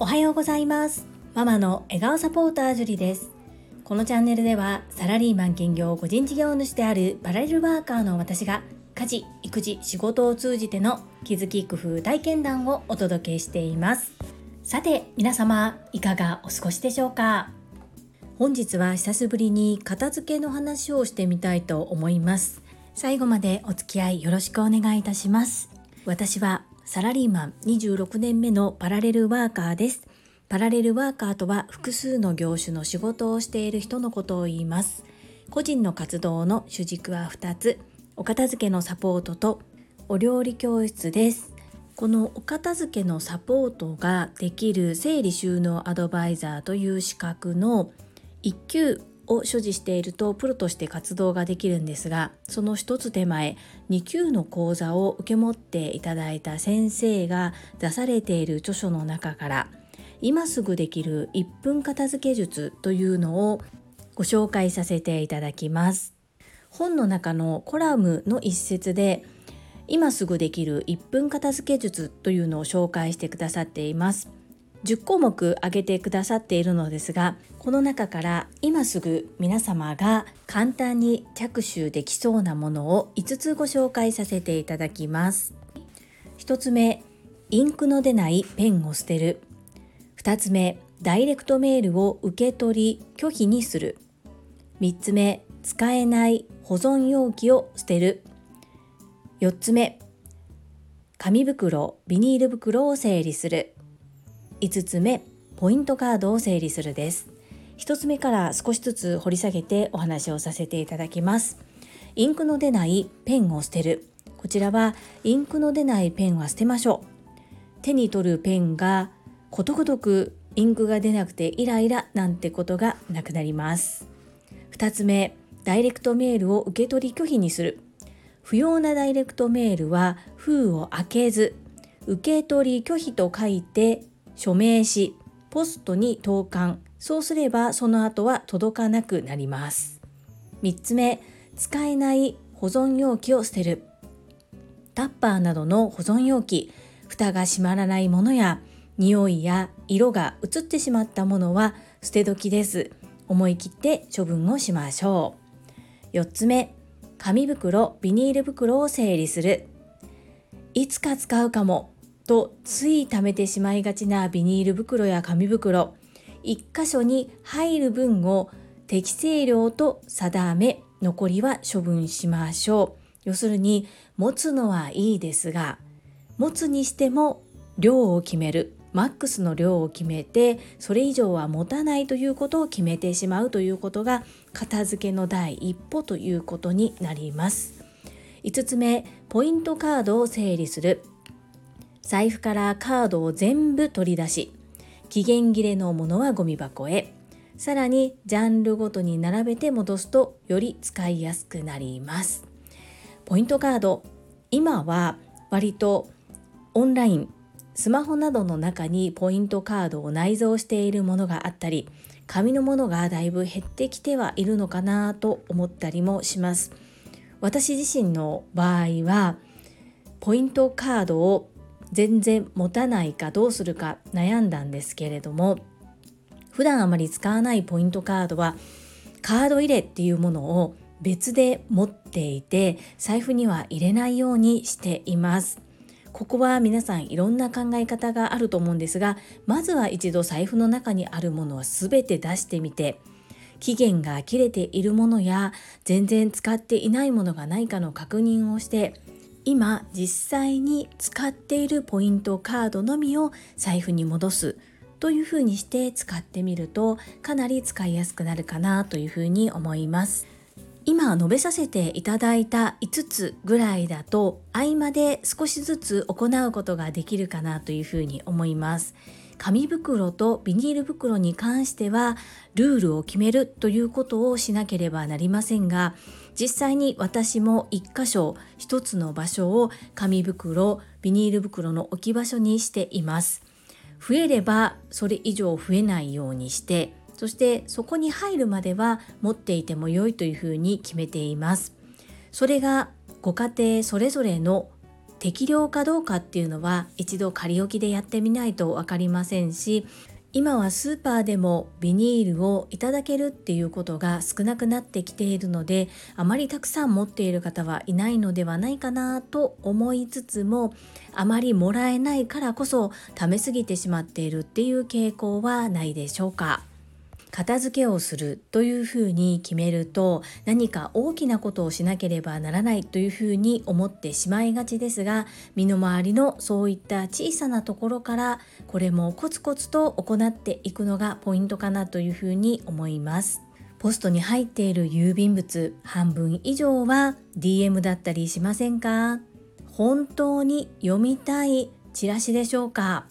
おはようございます。ママの笑顔サポータージュリです。このチャンネルではサラリーマン兼業個人事業主であるパラレルワーカーの私が家事育児仕事を通じての気づき工夫体験談をお届けしています。さて皆様いかがお過ごしでしょうか？本日は久しぶりに片付けの話をしてみたいと思います。最後までお付き合いよろしくお願いいたします。私はサラリーマン26年目のパラレルワーカーです。パラレルワーカーとは複数の業種の仕事をしている人のことを言います。個人の活動の主軸は2つ。お片付けのサポートとお料理教室です。このお片付けのサポートができる整理収納アドバイザーという資格の1級を所持しているとプロとして活動ができるんですがその一つ手前2級の講座を受け持っていただいた先生が出されている著書の中から今すぐできる1分片付け術というのをご紹介させていただきます。本の中のコラムの一節で今すぐできる1分片付け術というのを紹介してくださっています。10項目挙げてくださっているのですがこの中から今すぐ皆様が簡単に着手できそうなものを5つご紹介させていただきます。1つ目インクの出ないペンを捨てる。2つ目ダイレクトメールを受け取り拒否にする。3つ目使えない保存容器を捨てる。4つ目紙袋ビニール袋を整理する。5つ目ポイントカードを整理するです。1つ目から少しずつ掘り下げてお話をさせていただきます。インクの出ないペンを捨てる。こちらはインクの出ないペンは捨てましょう。手に取るペンがことごとくインクが出なくてイライラなんてことがなくなります。2つ目ダイレクトメールを受け取り拒否にする。不要なダイレクトメールは封を開けず受け取り拒否と書いて署名しポストに投函。そうすればその後は届かなくなります。3つ目使えない保存容器を捨てる。タッパーなどの保存容器。蓋が閉まらないものや匂いや色が移ってしまったものは捨て時です。思い切って処分をしましょう。4つ目紙袋ビニール袋を整理する。いつか使うかも。とつい貯めてしまいがちなビニール袋や紙袋。1箇所に入る分を適正量と定め残りは処分しましょう。要するに持つのはいいですが持つにしても量を決める。マックスの量を決めてそれ以上は持たないということを決めてしまうということが片付けの第一歩ということになります。5つ目ポイントカードを整理する。財布からカードを全部取り出し期限切れのものはゴミ箱へ。さらにジャンルごとに並べて戻すとより使いやすくなります。ポイントカード。今は割とオンラインスマホなどの中にポイントカードを内蔵しているものがあったり紙のものがだいぶ減ってきてはいるのかなと思ったりもします。私自身の場合はポイントカードを全然持たないかどうするか悩んだんですけれども普段あまり使わないポイントカードはカード入れっていうものを別で持っていて財布には入れないようにしています。ここは皆さんいろんな考え方があると思うんですがまずは一度財布の中にあるものは全て出してみて期限が切れているものや全然使っていないものがないかの確認をして今実際に使っているポイントカードのみを財布に戻す。というふうにして使ってみるとかなり使いやすくなるかなというふうに思います。今述べさせていただいた5つぐらいだと合間で少しずつ行うことができるかなというふうに思います。紙袋とビニール袋に関してはルールを決めるということをしなければなりませんが実際に私も1箇所1つの場所を紙袋ビニール袋の置き場所にしています。増えればそれ以上増えないようにしてそしてそこに入るまでは持っていても良いというふうに決めています。それがご家庭それぞれの適量かどうかっていうのは一度仮置きでやってみないと分かりませんし今はスーパーでもビニールをいただけるっていうことが少なくなってきているのであまりたくさん持っている方はいないのではないかなと思いつつもあまりもらえないからこそ貯めすぎてしまっているっていう傾向はないでしょうか。片付けをするというふうに決めると何か大きなことをしなければならないというふうに思ってしまいがちですが身の回りのそういった小さなところからこれもコツコツと行っていくのがポイントかなというふうに思います。ポストに入っている郵便物半分以上は DM だったりしませんか？本当に読みたいチラシでしょうか？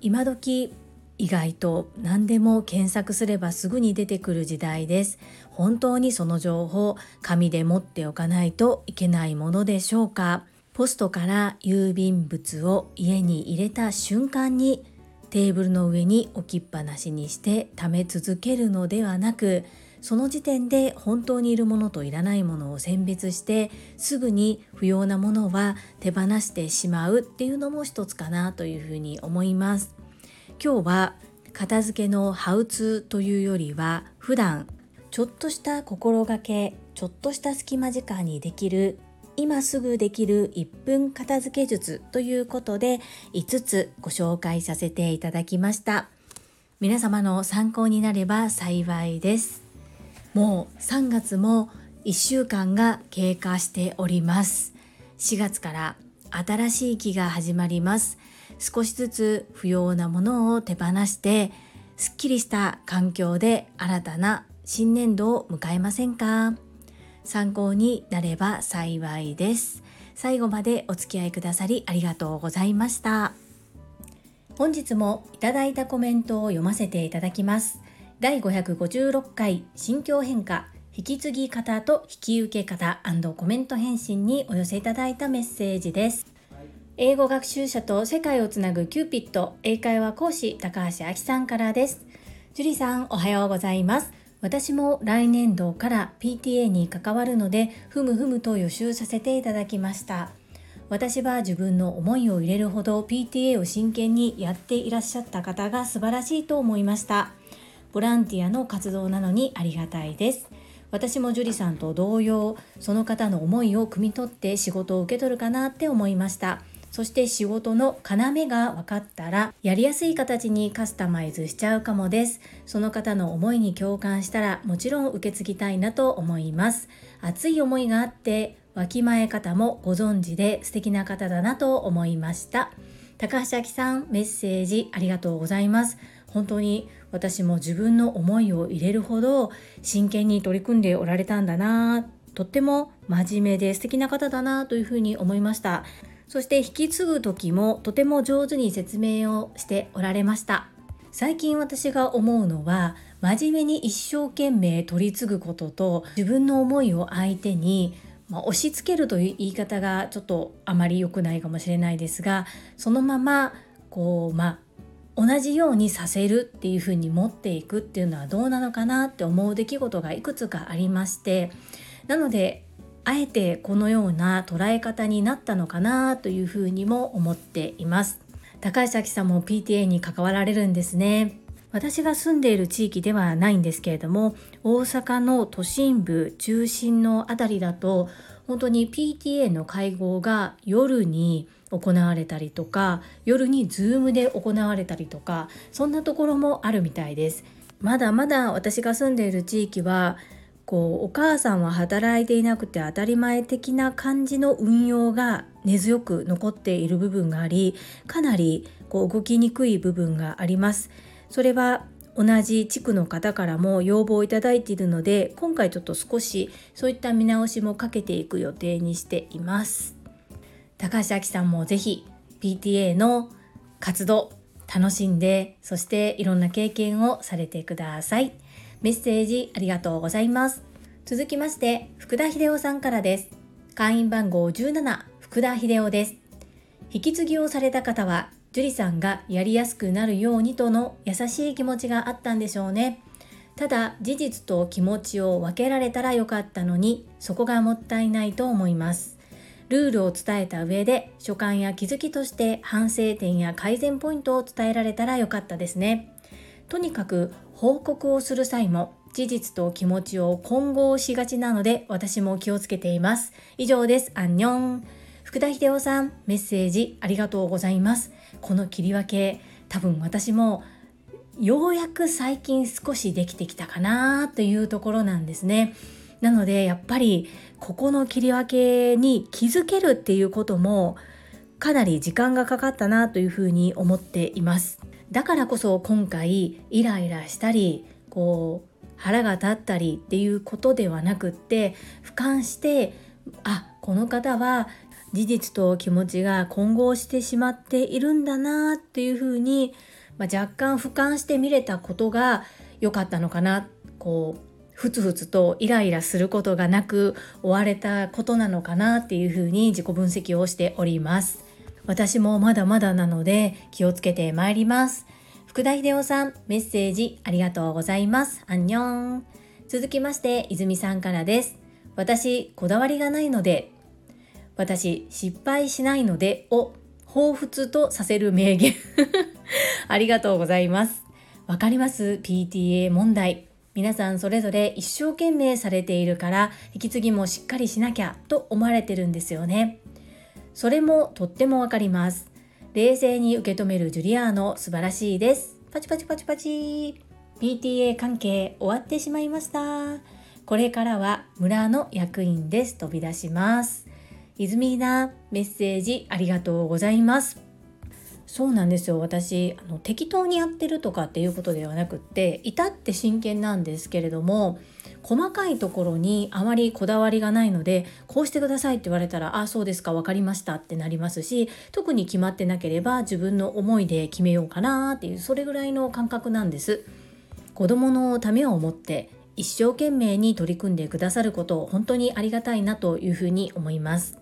今時意外と何でも検索すればすぐに出てくる時代です。本当にその情報、紙で持っておかないといけないものでしょうかポストから郵便物を家に入れた瞬間にテーブルの上に置きっぱなしにして貯め続けるのではなくその時点で本当にいるものといらないものを選別してすぐに不要なものは手放してしまうっていうのも一つかなというふうに思います。今日は片付けのハウツーというよりは普段ちょっとした心がけちょっとした隙間時間にできる今すぐできる1分片付け術ということで5つご紹介させていただきました。皆様の参考になれば幸いです。もう3月も1週間が経過しております。4月から新しい期が始まります。少しずつ不要なものを手放してすっきりした環境で新たな新年度を迎えませんか？参考になれば幸いです。最後までお付き合いくださりありがとうございました。本日もいただいたコメントを読ませていただきます。第556回心境変化引き継ぎ方と引き受け方コメント返信にお寄せいただいたメッセージです。英語学習者と世界をつなぐキューピット英会話講師高橋明さんからです。樹里さんおはようございます。私も来年度から PTA に関わるので、ふむふむと予習させていただきました。私は自分の思いを入れるほど PTA を真剣にやっていらっしゃった方が素晴らしいと思いました。ボランティアの活動なのにありがたいです。私も樹里さんと同様、その方の思いを汲み取って仕事を受け取るかなって思いました。そして仕事の要が分かったらやりやすい形にカスタマイズしちゃうかもです。その方の思いに共感したらもちろん受け継ぎたいなと思います。熱い思いがあってわきまえ方もご存知で素敵な方だなと思いました。高橋明さんメッセージありがとうございます。本当に私も自分の思いを入れるほど真剣に取り組んでおられたんだな。とっても真面目で素敵な方だなというふうに思いました。そして引き継ぐ時もとても上手に説明をしておられました。最近私が思うのは真面目に一生懸命取り継ぐことと自分の思いを相手に、まあ、押し付けるという言い方がちょっとあまり良くないかもしれないですがそのままこうまあ同じようにさせるっていうふうに持っていくっていうのはどうなのかなって思う出来事がいくつかありましてなのであえてこのような捉え方になったのかなというふうにも思っています。高橋さんも PTA に関わられるんですね。私が住んでいる地域ではないんですけれども大阪の都心部中心の辺りだと本当に PTA の会合が夜に行われたりとか夜に Zoom で行われたりとかそんなところもあるみたいです。まだまだ私が住んでいる地域はこうお母さんは働いていなくて当たり前的な感じの運用が根強く残っている部分がありかなりこう動きにくい部分があります。それは同じ地区の方からも要望をいただいているので今回ちょっと少しそういった見直しもかけていく予定にしています。高橋明さんもぜひ PTA の活動楽しんでそしていろんな経験をされてください。メッセージありがとうございます。続きまして、福田秀夫さんからです。会員番号17、福田秀夫です。引き継ぎをされた方は、樹里さんがやりやすくなるようにとの優しい気持ちがあったんでしょうね。ただ、事実と気持ちを分けられたらよかったのに、そこがもったいないと思います。ルールを伝えた上で所感や気づきとして反省点や改善ポイントを伝えられたらよかったですね。とにかく報告をする際も事実と気持ちを混合しがちなので私も気をつけています。以上です。アンニョン。福田秀夫さん、メッセージありがとうございます。この切り分け、多分私もようやく最近少しできてきたかなというところなんですね。なのでやっぱりここの切り分けに気づけるっていうこともかなり時間がかかったなというふうに思っています。だからこそ今回イライラしたりこう腹が立ったりっていうことではなくって俯瞰してあこの方は事実と気持ちが混合してしまっているんだなっていうふうに、まあ、若干俯瞰して見れたことが良かったのかなこうふつふつとイライラすることがなく終われたことなのかなっていうふうに自己分析をしております私もまだまだなので気をつけてまいります。福田秀夫さんメッセージありがとうございます。アンニョン。続きまして泉さんからです。私こだわりがないので私失敗しないのでを彷彿とさせる名言。ありがとうございます。わかります？PTA 問題。皆さんそれぞれ一生懸命されているから引き継ぎもしっかりしなきゃと思われてるんですよね。それもとってもわかります。冷静に受け止めるジュリアーノ素晴らしいです。パチパチパチパチ。PTA 関係終わってしまいました。これからは村の役員です。飛び出します。泉なメッセージありがとうございます。そうなんですよ。私あの適当にやってるとかっていうことではなくって至って真剣なんですけれども細かいところにあまりこだわりがないのでこうしてくださいって言われたらあそうですか分かりましたってなりますし特に決まってなければ自分の思いで決めようかなっていうそれぐらいの感覚なんです。子供のためを思って一生懸命に取り組んでくださることを本当にありがたいなというふうに思います。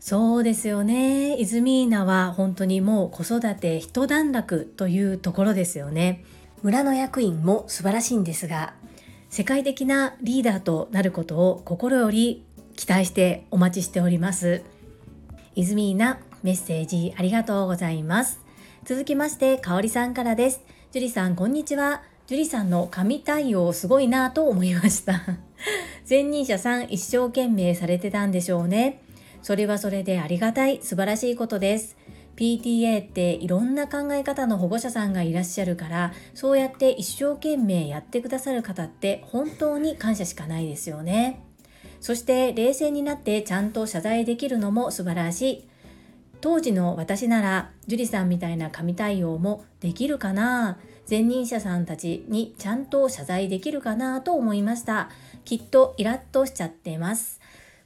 そうですよね。イズミーナは本当にもう子育て一段落というところですよね。村の役員も素晴らしいんですが、世界的なリーダーとなることを心より期待してお待ちしております。イズミーナ、メッセージありがとうございます。続きまして、かおりさんからです。ジュリさん、こんにちは。ジュリさんの神対応すごいなと思いました。前任者さん一生懸命されてたんでしょうね。それはそれでありがたい素晴らしいことです。PTA っていろんな考え方の保護者さんがいらっしゃるからそうやって一生懸命やってくださる方って本当に感謝しかないですよね。そして冷静になってちゃんと謝罪できるのも素晴らしい。当時の私なら樹里さんみたいな神対応もできるかな前任者さんたちにちゃんと謝罪できるかなと思いました。きっとイラッとしちゃってます。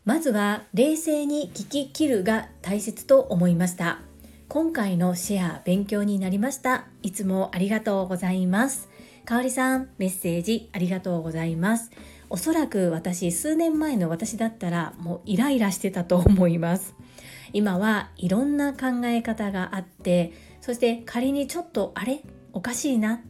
まずは冷静に聞き切るが大切と思いました。今回のシェア勉強になりました。いつもありがとうございます。かおりさんメッセージありがとうございます。おそらく私数年前の私だったらもうイライラしてたと思います。今はいろんな考え方があってそして仮にちょっとあれ？おかしいな？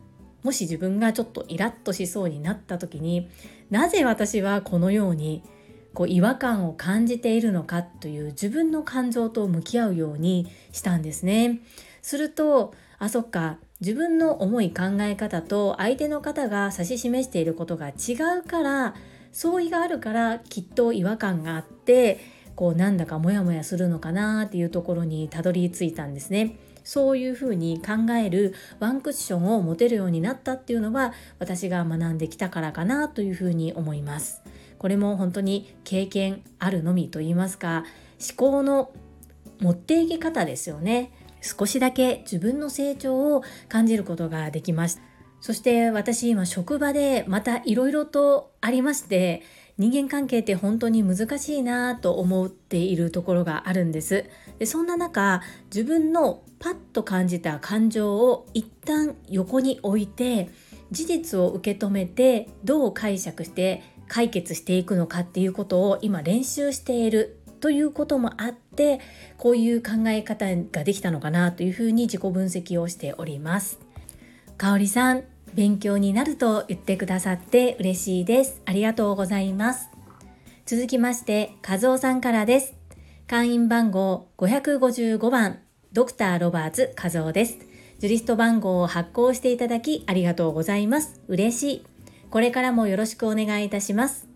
もし自分がちょっとイラッとしそうになった時になぜ私はこのようにこう違和感を感じているのかという自分の感情と向き合うようにしたんですね。するとあそっか自分の思い考え方と相手の方が指し示していることが違うから相違があるからきっと違和感があってこうなんだかモヤモヤするのかなっていうところにたどり着いたんですね。そういうふうに考えるワンクッションを持てるようになったっていうのは私が学んできたからかなというふうに思います。これも本当に経験あるのみと言いますか思考の持っていき方ですよね。少しだけ自分の成長を感じることができましたそして私今職場でまたいろいろとありまして人間関係って本当に難しいなと思っているところがあるんです。でそんな中自分のパッと感じた感情を一旦横に置いて事実を受け止めてどう解釈して解決していくのかっていうことを今練習しているということもあってこういう考え方ができたのかなというふうに自己分析をしております。かおりさん勉強になると言ってくださって嬉しいです。ありがとうございます。続きまして、和夫さんからです。会員番号555番、ドクターロバーツ和夫です。ジュリスト番号を発行していただきありがとうございます。嬉しい。これからもよろしくお願いいたします。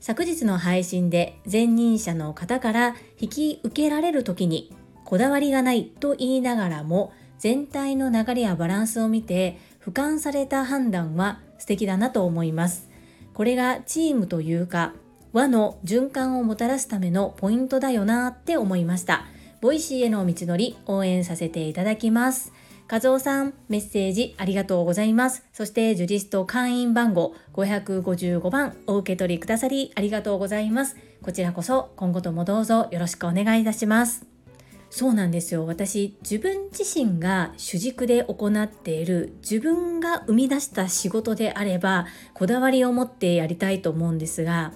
昨日の配信で前任者の方から引き受けられる時にこだわりがないと言いながらも全体の流れやバランスを見て俯瞰された判断は素敵だなと思います。これがチームというか和の循環をもたらすためのポイントだよなって思いました。 Voicy への道のり応援させていただきます。和夫さん、メッセージありがとうございます。そして、ジュリスト会員番号555番お受け取りくださりありがとうございます。こちらこそ今後ともどうぞよろしくお願いいたします。そうなんですよ。私、自分自身が主軸で行っている自分が生み出した仕事であれば、こだわりを持ってやりたいと思うんですが、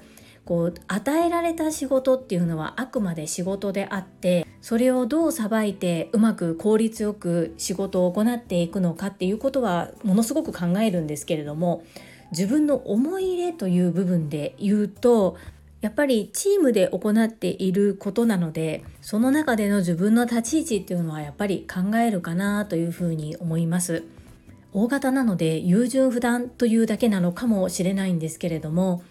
こう与えられた仕事っていうのはあくまで仕事であってそれをどうさばいてうまく効率よく仕事を行っていくのかっていうことはものすごく考えるんですけれども自分の思い入れという部分で言うとやっぱりチームで行っていることなのでその中での自分の立ち位置っていうのはやっぱり考えるかなというふうに思います。 O型なので優柔不断というだけなのかもしれないんですけれども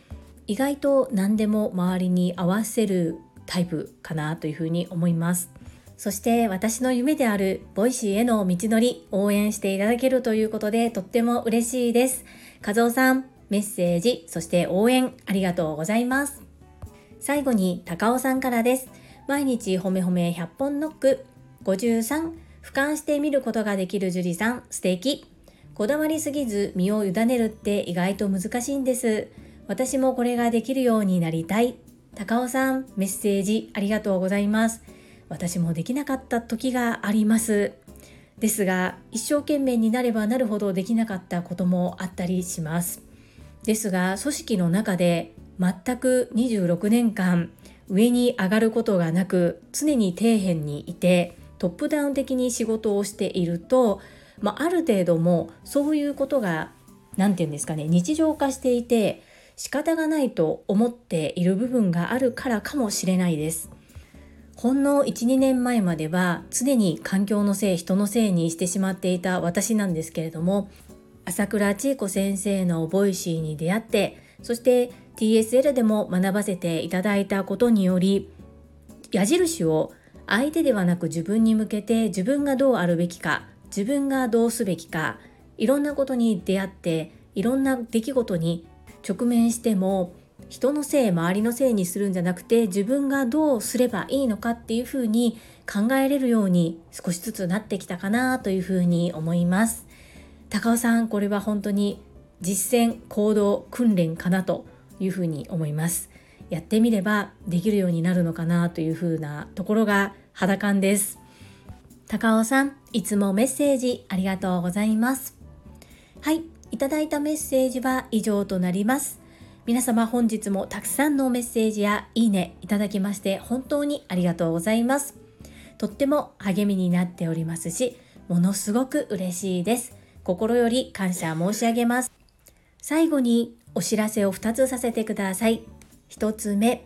意外と何でも周りに合わせるタイプかなというふうに思います。そして私の夢である Voicy への道のり応援していただけるということでとっても嬉しいです。和夫さんメッセージそして応援ありがとうございます。最後に高尾さんからです。毎日ほめほめ100本ノック。53俯瞰して見ることができる樹里さん。素敵。こだわりすぎず身を委ねるって意外と難しいんです。私もこれができるようになりたい。高尾さん、メッセージありがとうございます。私もできなかった時があります。ですが、一生懸命になればなるほどできなかったこともあったりします。ですが、組織の中で全く26年間上に上がることがなく、常に底辺にいて、トップダウン的に仕事をしていると、まあ、ある程度もそういうことが何て言うんですかね日常化していて仕方がないと思っている部分があるからかもしれないです。ほんの1、2年前までは常に環境のせい、人のせいにしてしまっていた私なんですけれども、朝倉千恵子先生の Voicy に出会って、そして TSL でも学ばせていただいたことにより、矢印を相手ではなく自分に向けて自分がどうあるべきか、自分がどうすべきか、いろんなことに出会って、いろんな出来事に直面しても人のせい周りのせいにするんじゃなくて自分がどうすればいいのかっていうふうに考えれるように少しずつなってきたかなというふうに思います。高尾さんこれは本当に実践行動訓練かなというふうに思います。やってみればできるようになるのかなというふうなところが肌感です。高尾さんいつもメッセージありがとうございます。はい。いただいたメッセージは以上となります。皆様本日もたくさんのメッセージやいいねいただきまして本当にありがとうございます。とっても励みになっておりますし、ものすごく嬉しいです。心より感謝申し上げます。最後にお知らせを2つさせてください。1つ目、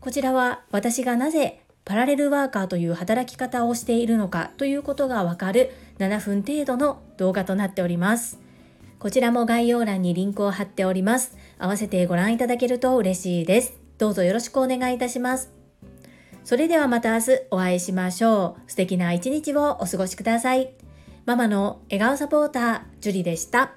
こちらは私がなぜパラレルワーカーという働き方をしているのかということがわかる7分程度の動画となっております。こちらも概要欄にリンクを貼っております。合わせてご覧いただけると嬉しいです。どうぞよろしくお願いいたします。それではまた明日お会いしましょう。素敵な一日をお過ごしください。ママの笑顔サポーター、ジュリでした。